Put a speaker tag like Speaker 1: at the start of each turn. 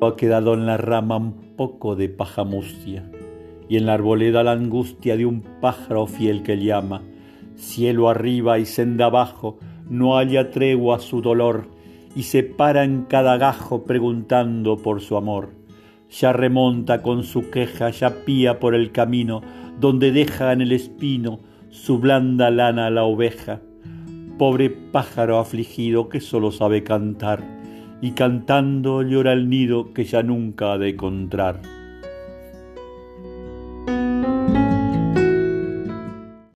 Speaker 1: Ha quedado en la rama un poco de paja mustia, y en la arboleda la angustia de un pájaro fiel que llama. Cielo arriba y senda abajo, no haya tregua su dolor, y se para en cada gajo preguntando por su amor. Ya remonta con su queja, ya pía por el camino, donde deja en el espino su blanda lana la oveja. Pobre pájaro afligido que solo sabe cantar, y cantando llora el nido que ya nunca ha de encontrar.